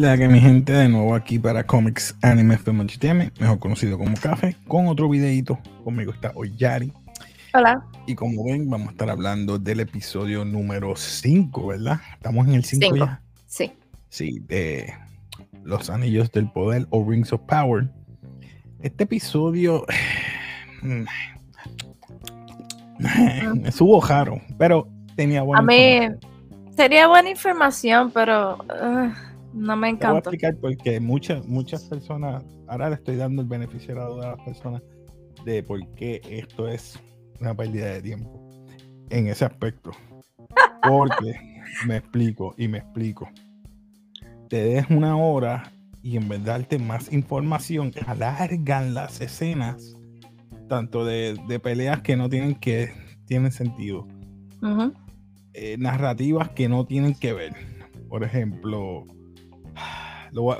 la que mi gente de nuevo aquí para Comics Anime Film Entertainment, mejor conocido como Café, con otro videito. Conmigo está Oyari. Hola. Y como ven, vamos a estar hablando del episodio número 5, ¿verdad? Estamos en el 5 ya. Sí. Sí, de Los Anillos del Poder o Rings of Power. Este episodio me subo jaro, pero tenía buena A mí sería buena información, pero uh, no me encanta. Voy a explicar porque muchas, muchas personas, ahora le estoy dando el beneficio a las personas de por qué esto es una pérdida de tiempo en ese aspecto. Porque me explico y me explico. Te des una hora y en vez de darte más información, alargan las escenas, tanto de, peleas que no tienen que tienen sentido, eh, narrativas que no tienen que ver. Por ejemplo,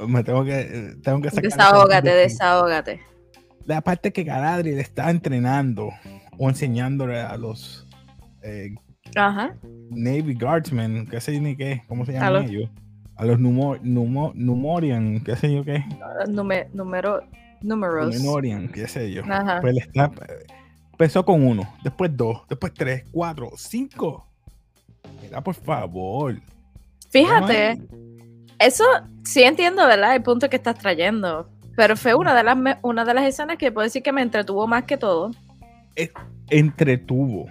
me tengo que, tengo que sacar Desahógate, desahógate. La parte que Galadriel está entrenando o enseñándole a los eh, Navy Guardsmen, qué sé ni qué, ¿cómo se llaman ellos? A los Numorian, qué sé yo qué. número, números. Numerian, qué sé yo. Pues está, empezó con uno, después dos, después tres, cuatro, cinco. Mira, por favor. Fíjate, eso sí entiendo, ¿verdad? El punto que estás trayendo. Pero fue una de las, una de las escenas que puedo decir que me entretuvo más que todo. entretuvo,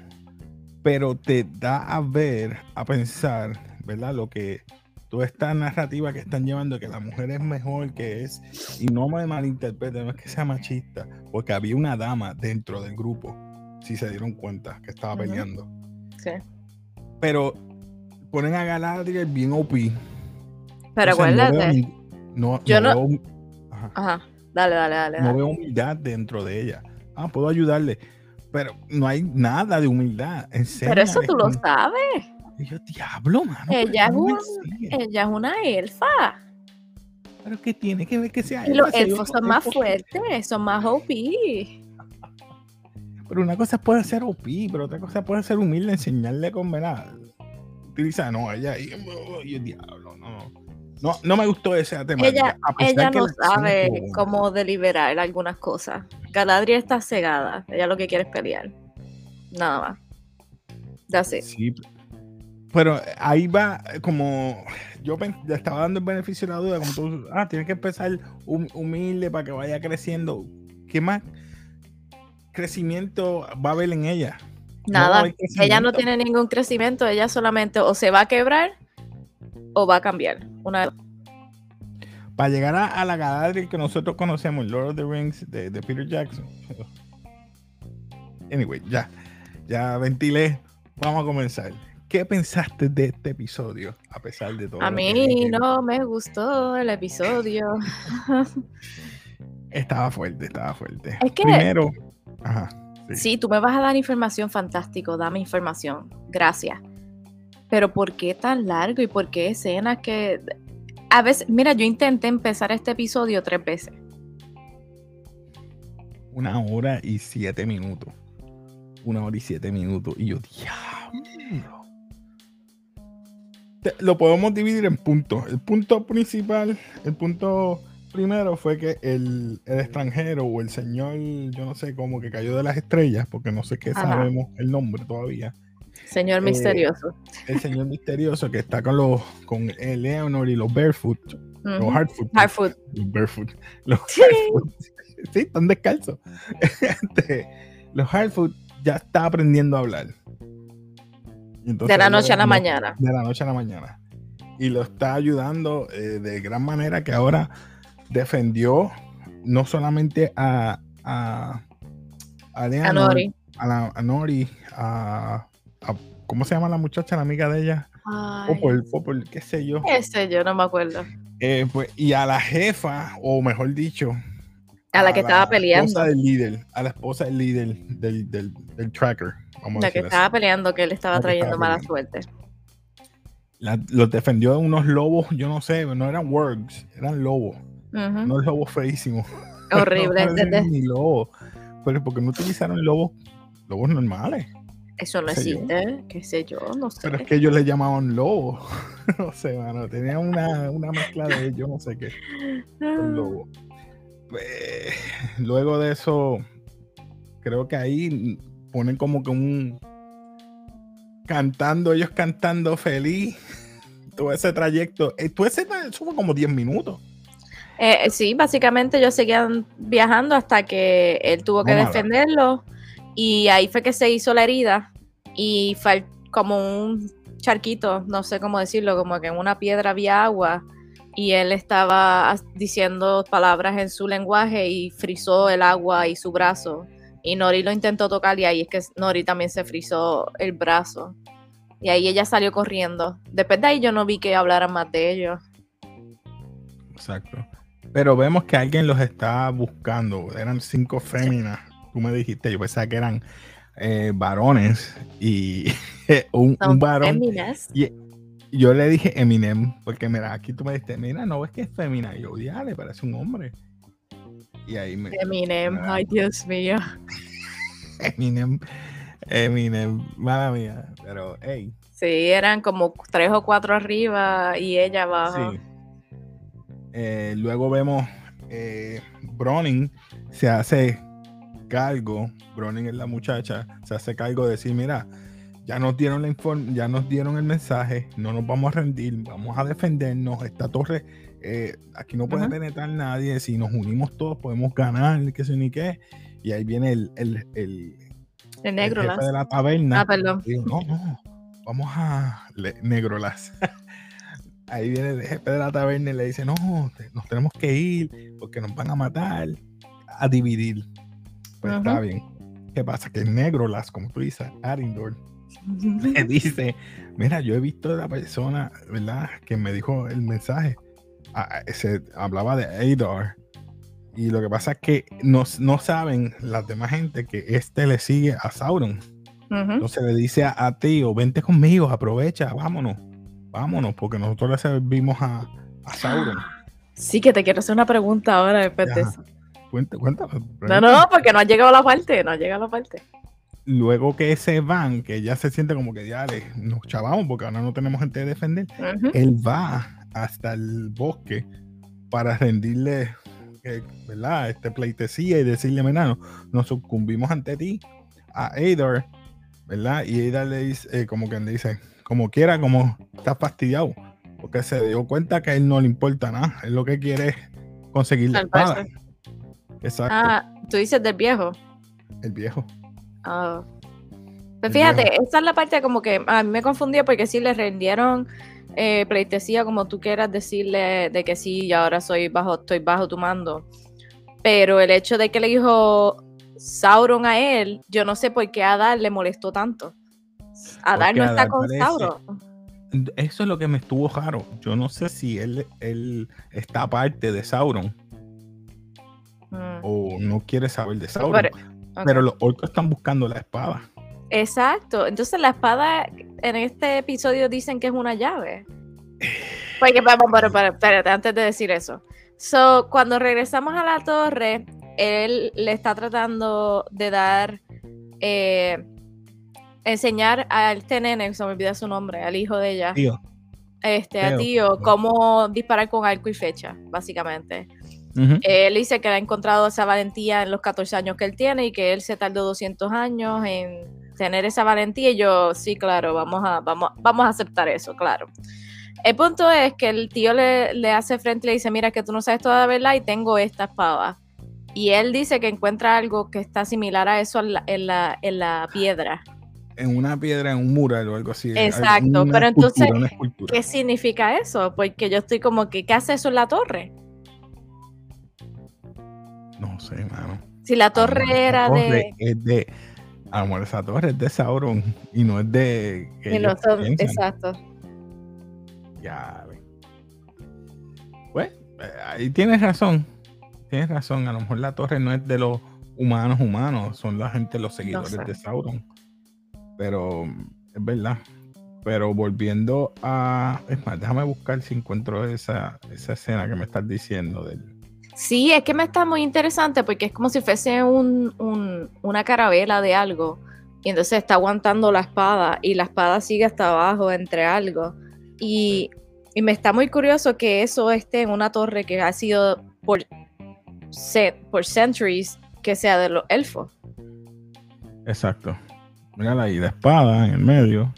pero te da a ver, a pensar, ¿verdad? Lo que toda esta narrativa que están llevando, que la mujer es mejor, que es, y no me malinterpreten, no es que sea machista, porque había una dama dentro del grupo, si se dieron cuenta, que estaba peleando. Sí. Pero ponen a Galadriel bien OP. Pero acuérdate. No, yo no. ajá. Dale, dale, dale. No veo humildad dentro de ella. Ah, puedo ayudarle. Pero no hay nada de humildad. pero eso tú lo sabes. Y yo, diablo, mano. Ella es, ella es una elfa. Pero ¿qué tiene que ver que sea elfa? Los elfos son más fuertes, son más OP. Pero una cosa puede ser OP, pero otra cosa puede ser humilde, enseñarle con verdad utiliza, no, ella y, el diablo, no. No, no me gustó ese tema. Ella, ella no sabe cómo deliberar algunas cosas. Galadriel está cegada. Ella lo que quiere es pelear. Nada más. That's it. Sí, pero ahí va como yo le estaba dando el beneficio de la duda, como tú, ah, tienes que empezar humilde para que vaya creciendo. ¿Qué más crecimiento va a haber en ella? Nada, ella no tiene ningún crecimiento, ella solamente o se va a quebrar o va a cambiar. Una Para llegar a, la Galadriel que nosotros conocemos, Lord of the Rings de, Peter Jackson. Anyway, ya, ya ventilé. Vamos a comenzar. ¿Qué pensaste de este episodio, a pesar de todo? A mí no me gustó el episodio. estaba fuerte, estaba fuerte. Es que. Primero. Ajá. Sí. tú me vas a dar información fantástico, dame información, gracias. Pero ¿por qué tan largo y por qué escenas que... A veces, mira, yo intenté empezar este episodio tres veces. Una hora y siete minutos. Una hora y siete minutos. Y yo, diablo. Lo podemos dividir en puntos. El punto principal, el punto primero fue que el, extranjero o el señor, yo no sé cómo, que cayó de las estrellas, porque no sé qué sabemos el nombre todavía. Señor eh, misterioso. El señor misterioso que está con los con el Leonor y los Barefoot. Los Hardfoot. Hardfoot. Los Barefoot. Los sí. sí, están descalzos. Este, los Hardfoot ya está aprendiendo a hablar. de la noche a la mañana. De la noche a la mañana. Y lo está ayudando eh, de gran manera que ahora defendió no solamente a, a, a, Nori. A, la, a Nori, a, ¿cómo se llama la muchacha, la amiga de ella? Popol, Popol, qué sé yo. Qué sé yo, no me acuerdo. Eh, pues, y a la jefa, o mejor dicho, a la que estaba peleando. Esposa del líder, a la esposa del líder del, del, del tracker. Vamos la que estaba peleando, que él estaba trayendo mala suerte. los defendió de unos lobos, yo no sé, no eran words, eran lobos. No es lobo feísimo. Horrible. no ni lobo. Pero porque no utilizaron lobos, lobos normales. Eso no existe, qué sé yo, no sé. Pero es que ellos le llamaban lobo. no sé, mano. Tenía una, una mezcla de yo no sé qué. con lobo. Pues, luego de eso, creo que ahí ponen como que un cantando, ellos cantando feliz. Todo ese trayecto. eh, Todo ese eso fue como 10 minutos. Eh, sí, básicamente ellos seguían viajando hasta que él tuvo que defenderlo y ahí fue que se hizo la herida y fue como un charquito, no sé cómo decirlo, como que en una piedra había agua y él estaba diciendo palabras en su lenguaje y frizó el agua y su brazo y Nori lo intentó tocar y ahí es que Nori también se frizó el brazo y ahí ella salió corriendo. Después de ahí yo no vi que hablaran más de ellos. Exacto. Pero vemos que alguien los está buscando. Eran cinco féminas. Tú me dijiste, yo pensaba que eran eh, varones y un, un varón. Y yo le dije Eminem, porque mira, aquí tú me dijiste, mira, no ves que es femina. Y yo, ya, le parece un hombre. Y ahí me. Eminem, Ah. ay Dios mío. Eminem, Eminem, mala mía. Pero, hey, Sí, eran como tres o cuatro arriba y ella abajo. sí. Eh, luego vemos eh, Browning se hace cargo, Browning es la muchacha, se hace cargo de decir, mira, ya nos dieron la inform ya nos dieron el mensaje, no nos vamos a rendir, vamos a defendernos, esta torre, eh, aquí no puede penetrar nadie, si nos unimos todos podemos ganar, qué sé ni qué. Y ahí viene el, el, el, El el negro. jefe las- de la taberna. Ah, perdón. Digo, no, no, vamos a negrolas. Ahí viene el jefe de la taberna y le dice, no, nos tenemos que ir porque nos van a matar, a dividir. Pues está bien. ¿Qué pasa? Que el negrolas, como tú dices, Arindor, le dice, mira, yo he visto a la persona, ¿verdad? Que me dijo el mensaje. Ah, se hablaba de Adar. Y lo que pasa es que no, no saben las demás gente que este le sigue a Sauron. Entonces le dice a, a Tío, vente conmigo, aprovecha, vámonos, vámonos, porque nosotros le servimos a, a Sauron. Sí, que te quiero hacer una pregunta ahora después de eso. Cuenta, cuéntame. No, no, porque no ha llegado la parte, no ha llegado la parte. Luego que se van, que ya se siente como que ya nos chavamos porque ahora no tenemos gente de defender, Ujú. él va hasta el bosque para rendirle, eh, ¿verdad? Este pleitesía y decirle, mira, no, nos sucumbimos ante ti, a Adar, ¿verdad? Y Adar le dice, eh, como que le dice, como quiera, como está fastidiado, porque se dio cuenta que a él no le importa nada, él lo que quiere es conseguir la espada. Salvarse. Exacto, Ah, tú dices del viejo. el viejo. Ah. Pues El fíjate, viejo. esa es la parte como que a mí me confundía porque sí le rendieron eh, pleitesía como tú quieras decirle de que sí, y ahora soy bajo, estoy bajo tu mando. Pero el hecho de que le dijo Sauron a él, yo no sé por qué a Adar le molestó tanto. Adar Porque no está Adar con parece- Sauron. Eso es lo que me estuvo raro. Yo no sé si él, él está aparte de Sauron Mm, o no quiere saber de Pero- Sauron. ok. Pero los orcos están buscando la espada. Exacto. Entonces la espada en este episodio dicen que es una llave. Porque vamos, pero, pero, espérate, antes de decir eso. So, cuando regresamos a la torre, él le está tratando de dar, eh, enseñar a este nene, se me olvida su nombre, al hijo de ella, Tío. este, a Teo. tío, cómo disparar con arco y flecha, básicamente. Ujú. Él dice que ha encontrado esa valentía en los 14 años que él tiene y que él se tardó 200 años en tener esa valentía. Y yo, sí, claro, vamos a, vamos, vamos a aceptar eso, claro. El punto es que el tío le, le hace frente y le dice, mira, que tú no sabes toda la verdad y tengo esta espada. Y él dice que encuentra algo que está similar a eso en la, en la, en la piedra. En una piedra, en un mural o algo así. Exacto, pero entonces. ¿Qué significa eso? Porque yo estoy como que, ¿qué hace eso en la torre? No sé, mano. Si la torre era torre de... Es de. A lo mejor esa torre es de Sauron y no es de. que no son- exacto. Ya, ve. Pues, ahí tienes razón. Tienes razón. A lo mejor la torre no es de los humanos humanos, son la gente, los seguidores sé. de Sauron. Pero es verdad. Pero volviendo a. Es más, déjame buscar si encuentro esa, esa escena que me estás diciendo del. Sí, es que me está muy interesante porque es como si fuese un, un- una carabela de algo, y entonces está aguantando la espada y la espada sigue hasta abajo entre algo. Y, y me está muy curioso que eso esté en una torre que ha sido por, por centuries que sea de los elfos. Exacto. Mira ahí, la espada en el medio.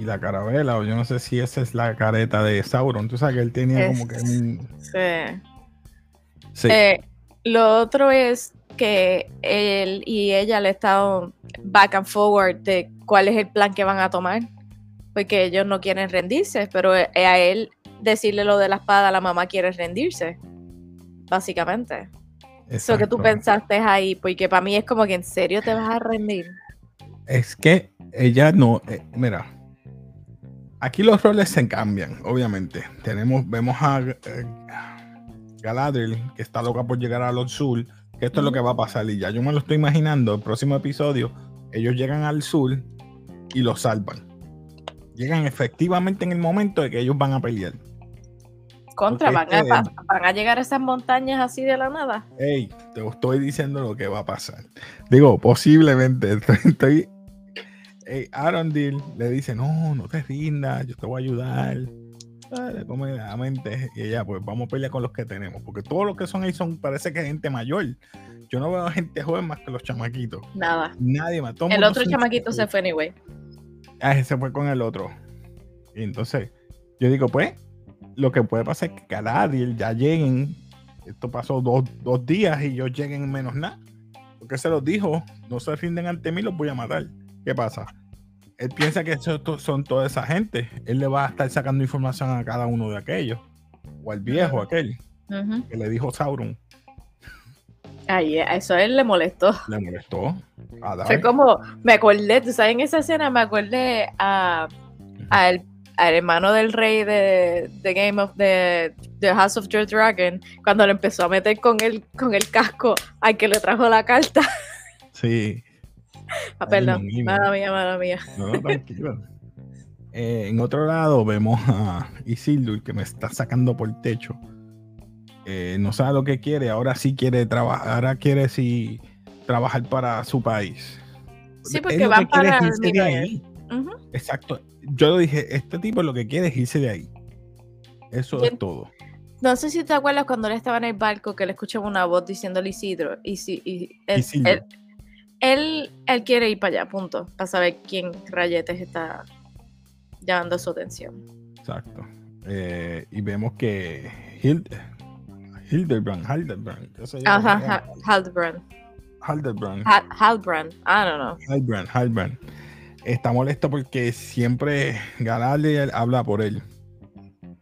Y la carabela, o yo no sé si esa es la careta de Sauron. Tú sabes que él tenía como que un. Sí. sí. Eh, lo otro es que él y ella le han estado back and forward de cuál es el plan que van a tomar. Porque ellos no quieren rendirse, pero a él decirle lo de la espada, la mamá quiere rendirse. Básicamente. Eso que tú pensaste ahí, porque para mí es como que en serio te vas a rendir. Es que ella no, eh, mira, aquí los roles se cambian, obviamente. Tenemos, vemos a eh, Galadriel, que está loca por llegar al sur, que esto es lo que va a pasar. Y ya yo me lo estoy imaginando, el próximo episodio, ellos llegan al sur y lo salvan. Llegan efectivamente en el momento de que ellos van a pelear. Contra, van a, van a, llegar a esas montañas así de la nada. Hey, te estoy diciendo lo que va a pasar. Digo, posiblemente. Estoy. Aaron Deal le dice: No, no te rindas, yo te voy a ayudar. Le come la mente y ella, pues vamos a pelear con los que tenemos. Porque todos los que son ahí son, parece que gente mayor. Yo no veo gente joven más que los chamaquitos. Nada. Nadie más. el otro chamaquito se fue, anyway. Ah, se fue con el otro. Y entonces, yo digo, pues, lo que puede pasar es que Galadriel ya lleguen. Esto pasó dos, días y ellos lleguen en menos nada. Porque se los dijo, no se rinden ante mí, los voy a matar. ¿Qué pasa? Él piensa que son toda esa gente. Él le va a estar sacando información a cada uno de aquellos. O al viejo aquel que le dijo Sauron. Ay, eso a él le molestó. Le molestó. Fue como, me acordé, tú sabes, en esa escena me acordé a, a el al hermano del rey de, de Game of the, House of the Dragon, cuando le empezó a meter con el, con el casco al que le trajo la carta. Sí. Ah, perdón, mala mía, mala mía. No, tranquilo. Eh, en otro lado vemos a Isildur que me está sacando por el techo. Eh, no sabe lo que quiere, ahora sí quiere trabajar, ahora quiere sí trabajar para su país. Sí, porque van para el Exacto. Yo dije, este tipo lo que quiere es irse de ahí. Eso es todo. No sé si te acuerdas cuando él estaba en el barco que le escuchaba una voz diciéndole Isidro. Y si, él, él, él, quiere ir para allá, punto. Para saber quién rayetes está llamando su atención. Exacto. Eh, y vemos que Hildebrand, Hildebrand. Ajá, Hildebrand. Hildebrand. Hildebrand. I don't know. Hildebrand, Hildebrand está molesto porque siempre Galadriel habla por él.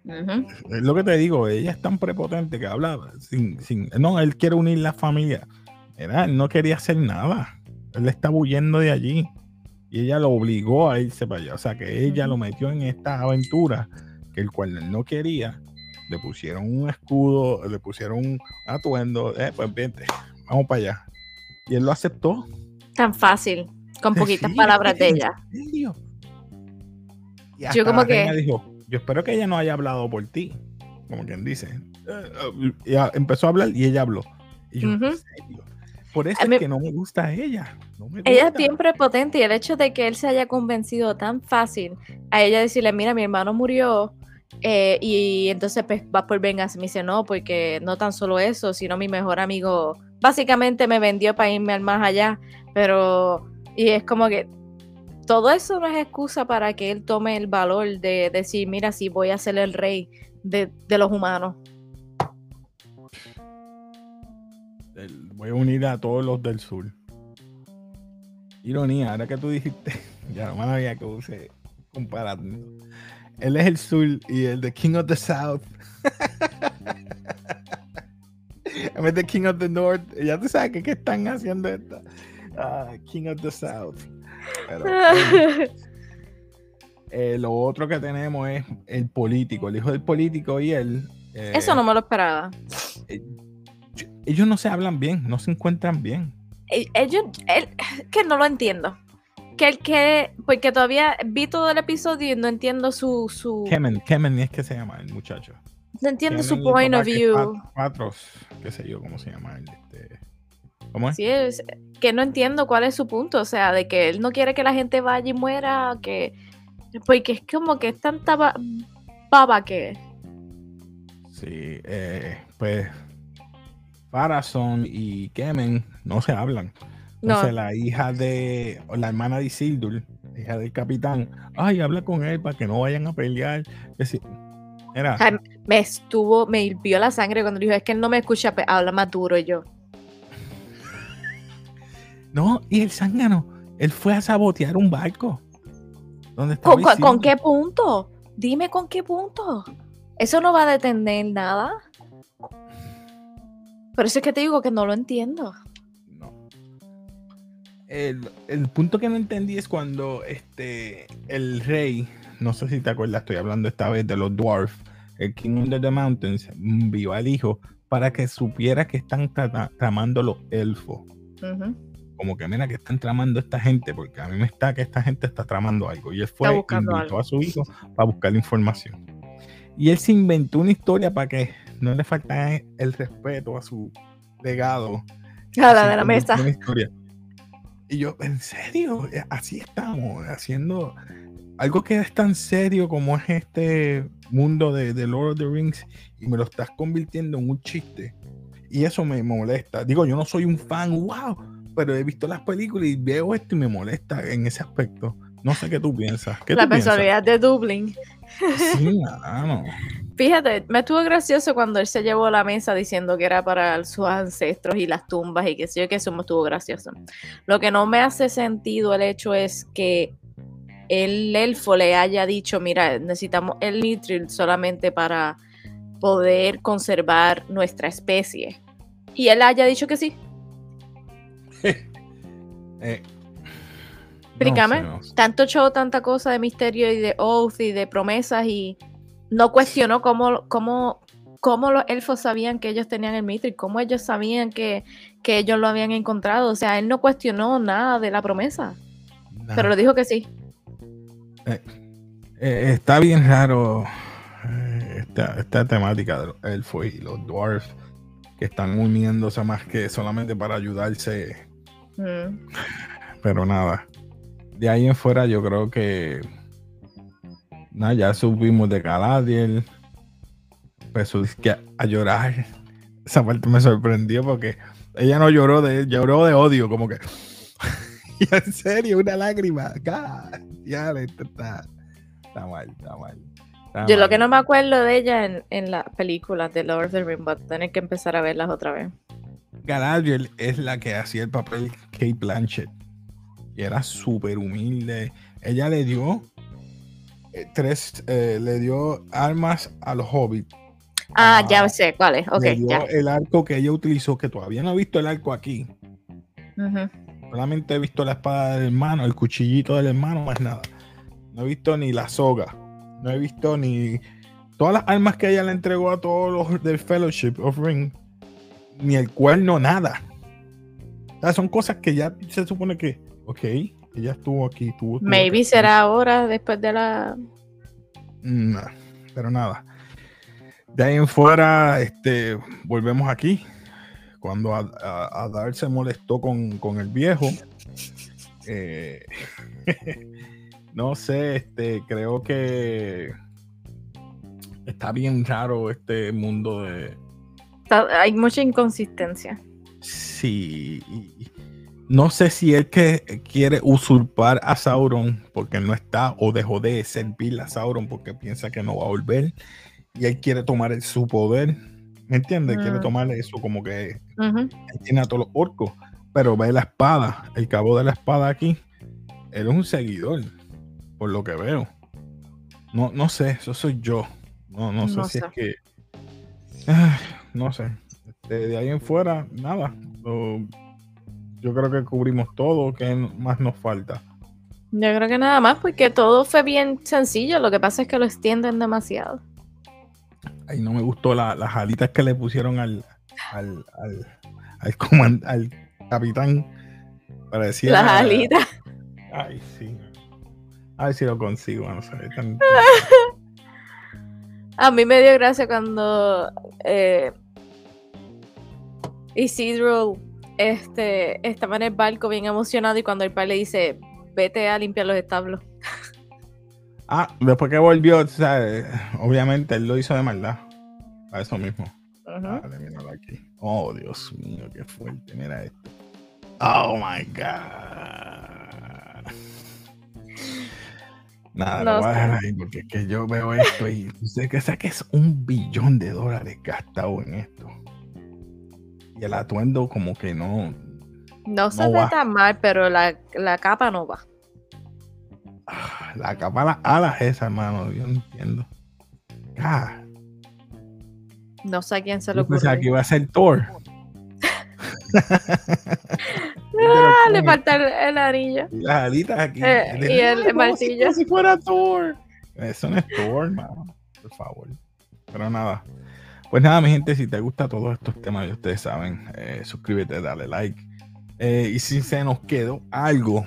Es lo que te digo, ella es tan prepotente que habla sin, sin no, él quiere unir la familia. Era, él no quería hacer nada. Él está huyendo de allí. Y ella lo obligó a irse para allá. O sea que ella lo metió en esta aventura que el cual él no quería. Le pusieron un escudo, le pusieron un atuendo. Eh, pues vente, vamos para allá. Y él lo aceptó. Tan fácil. Con poquitas palabras de ella. yo como que... Dijo, yo espero que ella no haya hablado por ti, como quien dice. Y empezó a hablar y ella habló. Y yo, Por eso es que no me gusta ella. Ella es bien prepotente y el hecho de que él se haya convencido tan fácil a ella decirle, mira, mi hermano murió eh, y entonces pues, va por venganza. Me dice, no, porque no tan solo eso, sino mi mejor amigo básicamente me vendió para irme al más allá, pero y es como que todo eso no es excusa para que él tome el valor de decir, mira, sí, voy a ser el rey de, los humanos. Voy a unir a todos los del sur. Ironía, ahora que tú dijiste, ya no me había que use comparando. Él es el sur y el de King of the South. en vez de King of the North, ya tú sabes que, están haciendo esto. Ah, King of the South. Eh, lo otro que tenemos es el político, el hijo del político y él. Eh, Eso no me lo esperaba. Eh, ellos no se hablan bien, no se encuentran bien. Ellos, él, que no lo entiendo. Que el que, porque todavía vi todo el episodio y no entiendo su. su... Kemen, Kemen es que se llama el muchacho. No entiendo su point of view. Cuatro, qué sé yo, cómo se llama. Este, ¿Cómo es? Sí, es que no entiendo cuál es su punto, o sea, de que él no quiere que la gente vaya y muera, que porque es como que es tanta ba- baba que Sí, eh, pues Farazón y Kemen no se hablan. no, Entonces la hija de, o la hermana de Isildur, hija del capitán, ay, habla con él para que no vayan a pelear. Es decir, Era, Ay, me estuvo, me hirvió la sangre cuando dijo, es que él no me escucha, pe- habla más duro yo. no, y el zángano, él fue a sabotear un barco. ¿Dónde ¿Con, con- qué punto? Dime con qué punto. Eso no va a detener nada. Por eso es que te digo que no lo entiendo. No. El, el punto que no entendí es cuando este el rey, no sé si te acuerdas, estoy hablando esta vez de los dwarfs, el King Under the Mountains, vio al hijo para que supiera que están tra- tramando los elfos. Como que mira que están tramando esta gente, porque a mí me está que esta gente está tramando algo. Y él fue invitó algo. a su hijo para buscar la información. Y él se inventó una historia para que no le faltara el respeto a su legado. A la de la mesa. una historia. Y yo, ¿en serio? Eh, Así estamos, haciendo algo que es tan serio como es este mundo de, de Lord of the Rings y me lo estás convirtiendo en un chiste. Y eso me molesta. Digo, yo no soy un fan, wow, pero he visto las películas y veo esto y me molesta en ese aspecto. No sé qué tú piensas. ¿Qué La tú piensas? personalidad de Dublin. Sí, mano. Fíjate, me estuvo gracioso cuando él se llevó la mesa diciendo que era para sus ancestros y las tumbas y que sé yo que eso me estuvo gracioso. Lo que no me hace sentido el hecho es que el elfo le haya dicho, mira, necesitamos el nitril solamente para poder conservar nuestra especie. Y él haya dicho que sí. Eh, Explícame. no sé, no sé. Tanto show, tanta cosa de misterio y de oath y de promesas y no cuestionó cómo, cómo, cómo los elfos sabían que ellos tenían el mitril, cómo ellos sabían que, que ellos lo habían encontrado. O sea, él no cuestionó nada de la promesa, pero le dijo que sí. Eh, está bien raro eh, esta, esta temática de los elfos y los dwarfs que están uniéndose más que solamente para ayudarse, Mm. pero nada. De ahí en fuera yo creo que nada, ya subimos de Galadriel. Empezó que a, a llorar. Esa parte me sorprendió porque ella no lloró de lloró de odio, como que y en serio, una lágrima. God, ya, está, está mal, está mal. está Yo lo que no me acuerdo de ella en, en las películas de Lord of the Rings, voy a tener que empezar a verlas otra vez. Galadriel es la que hacía el papel Kate Blanchett. Y era súper humilde. Ella le dio eh, tres, eh, le dio armas a los hobbits. Ah, Ah, ya sé cuál es. Ok, le dio ya. el arco que ella utilizó, que todavía no he visto el arco aquí. Solamente he visto la espada del hermano, el cuchillito del hermano, más nada. No he visto ni la soga. No he visto ni todas las armas que ella le entregó a todos los del Fellowship of Ring. Ni el cuerno, nada. O sea, son cosas que ya se supone que, ok, ella estuvo aquí. Tuvo, tuvo Maybe será ahora después de la. No, pero nada. De ahí en fuera, este, volvemos aquí. Cuando a, se molestó con, con el viejo. eh, no sé, este, creo que está bien raro este mundo de. Hay mucha inconsistencia. Sí. y- No sé si él que quiere usurpar a Sauron porque no está o dejó de servir a Sauron porque piensa que no va a volver y él quiere tomar su poder. ¿Me entiendes? Quiere Mm. tomar eso como que Ujú. él tiene a todos los orcos, pero ve la espada, el cabo de la espada aquí. Él es un seguidor, por lo que veo. No, no sé, eso soy yo. No, no sé No si sé. es que. Ah, no sé. Este, de ahí en fuera, nada. Lo- yo creo que cubrimos todo. ¿Qué más nos falta? Yo creo que nada más, porque todo fue bien sencillo. Lo que pasa es que lo extienden demasiado. Ahí no me gustó la- las alitas que le pusieron al, al, al, al, coman- al capitán. Parecía. Las alitas. Ay, sí. A ver si lo consigo, no sé. tan- A mí me dio gracia cuando eh, Isidro este, estaba en el barco bien emocionado y cuando el padre le dice, vete a limpiar los establos. Ah, después que volvió, ¿sabes? obviamente él lo hizo de maldad. A eso mismo. Vale, míralo aquí. Oh, Dios mío, qué fuerte. Mira esto. Oh my God. Nada, lo voy a dejar ahí porque es que yo veo esto y sé que, sé que es un billón de dólares gastado en esto. Y el atuendo como que no. No se ve tan mal, pero la, capa no va. Ah, la capa, las alas esa, hermano. Yo no entiendo. Ah. No sé a quién se lo ocurrió. Pensaba que iba a ser Thor. ah, le falta el, anillo. Y las alitas aquí. Eh, y el, martillo. Como si fuera Thor. Eso no es Thor, hermano. Por favor. Pero nada. Pues nada, mi gente, si te gusta todos estos temas, ustedes saben, eh, suscríbete, dale like. Eh, y si se nos quedó algo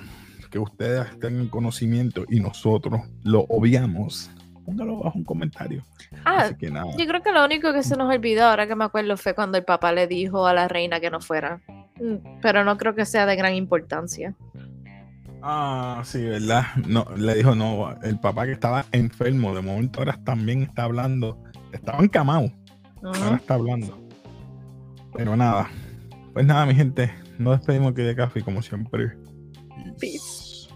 que ustedes tengan conocimiento y nosotros lo obviamos, póngalo bajo un comentario. Ah, yo creo que lo único que se nos olvidó ahora que me acuerdo fue cuando el papá le dijo a la reina que no fuera. Mm, pero no creo que sea de gran importancia. Ah, sí, ¿verdad? No, le dijo no, el papá que estaba enfermo, de momento ahora también está hablando, estaba encamado, ahora está hablando. Pero nada, pues nada, mi gente, nos despedimos aquí de café como siempre. Peace.